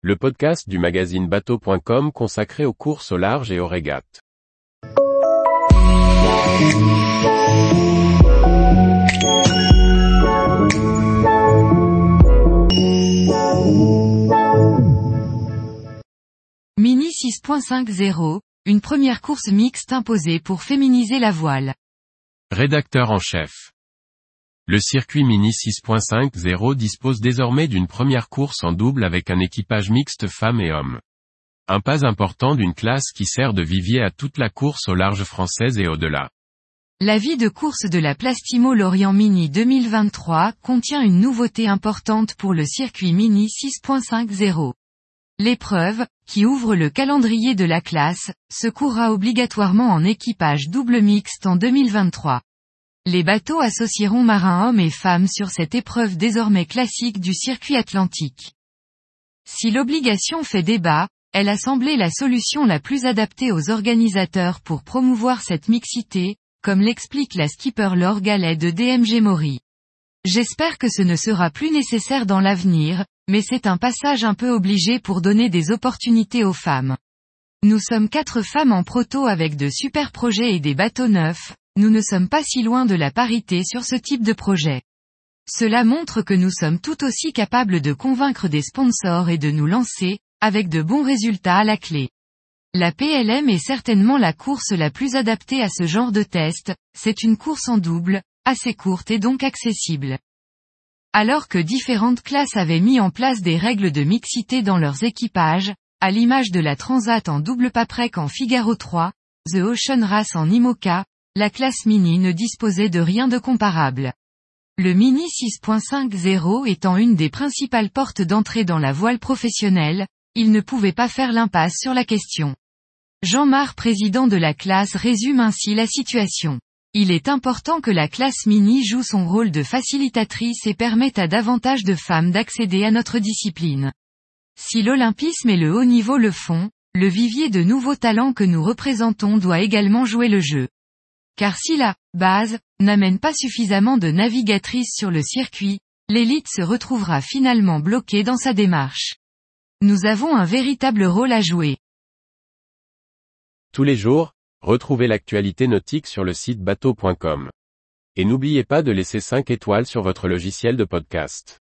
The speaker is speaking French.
le podcast du magazine bateau.com consacré aux courses au large et aux régates. Mini 6.50, une première course mixte imposée pour féminiser la voile. Rédacteur en chef. Le circuit Mini 6.50 dispose désormais d'une première course en double avec un équipage mixte femmes et hommes. Un pas important d'une classe qui sert de vivier à toute la course au large française et au-delà. La vie de course de la Plastimo Lorient Mini 2023 contient une nouveauté importante pour le circuit Mini 6.50. L'épreuve, qui ouvre le calendrier de la classe, se courra obligatoirement en équipage double mixte en 2023. Les bateaux associeront marins hommes et femmes sur cette épreuve désormais classique du circuit atlantique. Si l'obligation fait débat, elle a semblé la solution la plus adaptée aux organisateurs pour promouvoir cette mixité, comme l'explique la skipper Laure Gallet de DMG Mori. J'espère que ce ne sera plus nécessaire dans l'avenir, mais c'est un passage un peu obligé pour donner des opportunités aux femmes. Nous sommes quatre femmes en proto avec de super projets et des bateaux neufs, nous ne sommes pas si loin de la parité sur ce type de projet. Cela montre que nous sommes tout aussi capables de convaincre des sponsors et de nous lancer, avec de bons résultats à la clé. La PLM est certainement la course la plus adaptée à ce genre de test, c'est une course en double, assez courte et donc accessible. Alors que différentes classes avaient mis en place des règles de mixité dans leurs équipages, à l'image de la Transat en double paprec en Figaro 3, The Ocean Race en IMOCA, la classe Mini ne disposait de rien de comparable. Le Mini 6.50 étant une des principales portes d'entrée dans la voile professionnelle, il ne pouvait pas faire l'impasse sur la question. Jean-Marc président de la classe résume ainsi la situation. Il est important que la classe Mini joue son rôle de facilitatrice et permette à davantage de femmes d'accéder à notre discipline. Si l'olympisme et le haut niveau le font, le vivier de nouveaux talents que nous représentons doit également jouer le jeu. Car si la base n'amène pas suffisamment de navigatrices sur le circuit, l'élite se retrouvera finalement bloquée dans sa démarche. Nous avons un véritable rôle à jouer. Tous les jours, retrouvez l'actualité nautique sur le site bateau.com. Et n'oubliez pas de laisser 5 étoiles sur votre logiciel de podcast.